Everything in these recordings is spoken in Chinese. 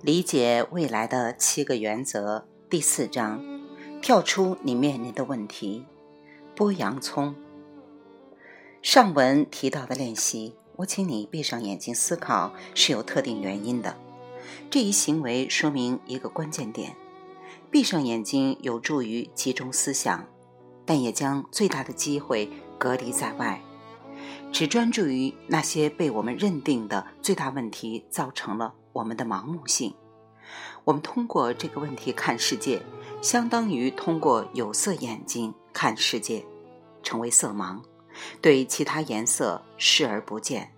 理解未来的七个原则第四章：跳出你面临的问题。剥洋葱。上文提到的练习，我请你闭上眼睛思考，是有特定原因的。这一行为说明一个关键点：闭上眼睛有助于集中思想，但也将最大的机会隔离在外。只专注于那些被我们认定的最大问题，造成了我们的盲目性。我们通过这个问题看世界，相当于通过有色眼睛看世界，成为色盲，对其他颜色视而不见。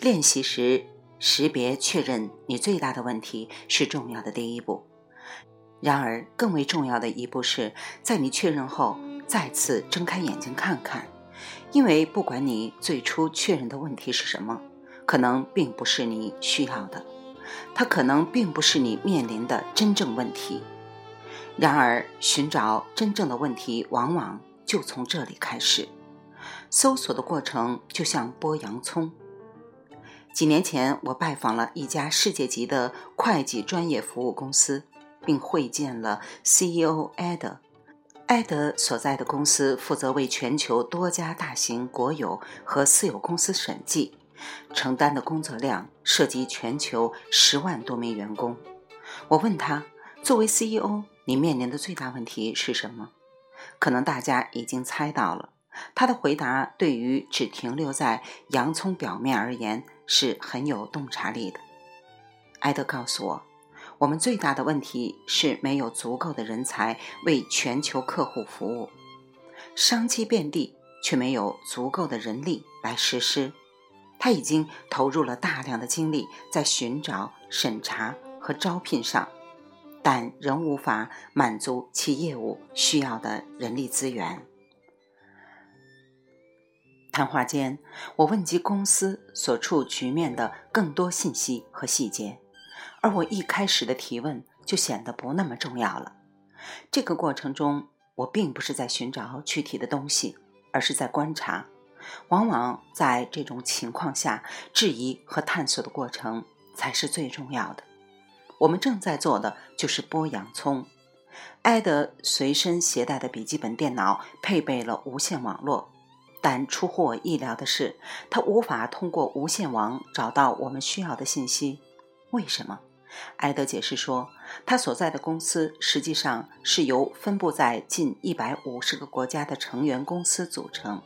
练习时，识别确认你最大的问题是重要的第一步。然而，更为重要的一步是在你确认后，再次睁开眼睛看看。因为不管你最初确认的问题是什么，可能并不是你需要的，它可能并不是你面临的真正问题。然而，寻找真正的问题往往就从这里开始。搜索的过程就像剥洋葱。几年前，我拜访了一家世界级的会计专业服务公司，并会见了 CEO Ed。埃德所在的公司负责为全球多家大型国有和私有公司审计，承担的工作量涉及全球十万多名员工。我问他：“作为 CEO，你面临的最大问题是什么？”可能大家已经猜到了，他的回答对于只停留在洋葱表面而言是很有洞察力的。埃德告诉我。我们最大的问题是没有足够的人才为全球客户服务，商机遍地，却没有足够的人力来实施。他已经投入了大量的精力在寻找、审查和招聘上，但仍无法满足其业务需要的人力资源。谈话间，我问及公司所处局面的更多信息和细节。而我一开始的提问就显得不那么重要了。这个过程中，我并不是在寻找具体的东西，而是在观察。往往在这种情况下，质疑和探索的过程才是最重要的。我们正在做的就是剥洋葱。埃德随身携带的笔记本电脑配备了无线网络，但出乎我意料的是，他无法通过无线网找到我们需要的信息。为什么？埃德解释说，他所在的公司实际上是由分布在近一百五十个国家的成员公司组成，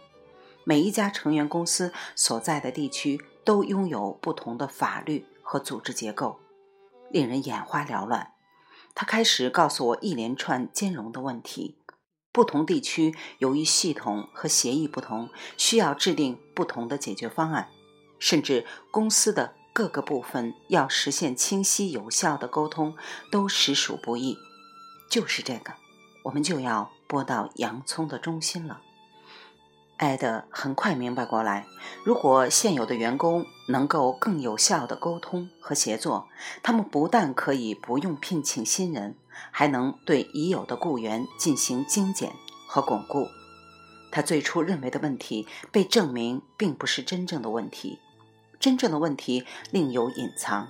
每一家成员公司所在的地区都拥有不同的法律和组织结构，令人眼花缭乱。他开始告诉我一连串兼容的问题：不同地区由于系统和协议不同，需要制定不同的解决方案，甚至公司的。各个部分要实现清晰有效的沟通，都实属不易。就是这个，我们就要拨到洋葱的中心了。艾德很快明白过来，如果现有的员工能够更有效的沟通和协作，他们不但可以不用聘请新人，还能对已有的雇员进行精简和巩固。他最初认为的问题被证明并不是真正的问题。真正的问题另有隐藏。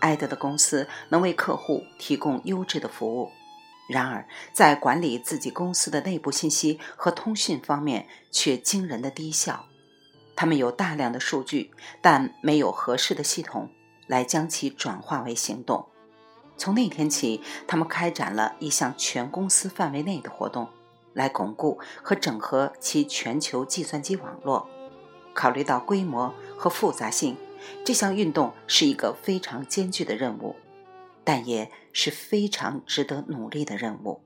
艾德的公司能为客户提供优质的服务，然而在管理自己公司的内部信息和通讯方面却惊人的低效。他们有大量的数据，但没有合适的系统来将其转化为行动。从那天起，他们开展了一项全公司范围内的活动，来巩固和整合其全球计算机网络。考虑到规模和复杂性，这项运动是一个非常艰巨的任务，但也是非常值得努力的任务。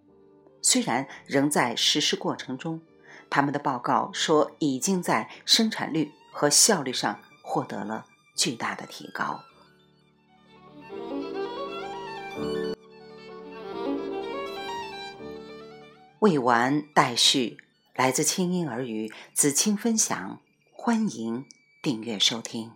虽然仍在实施过程中，他们的报告说已经在生产率和效率上获得了巨大的提高。未完待续，来自清音耳语子清分享。欢迎订阅收听。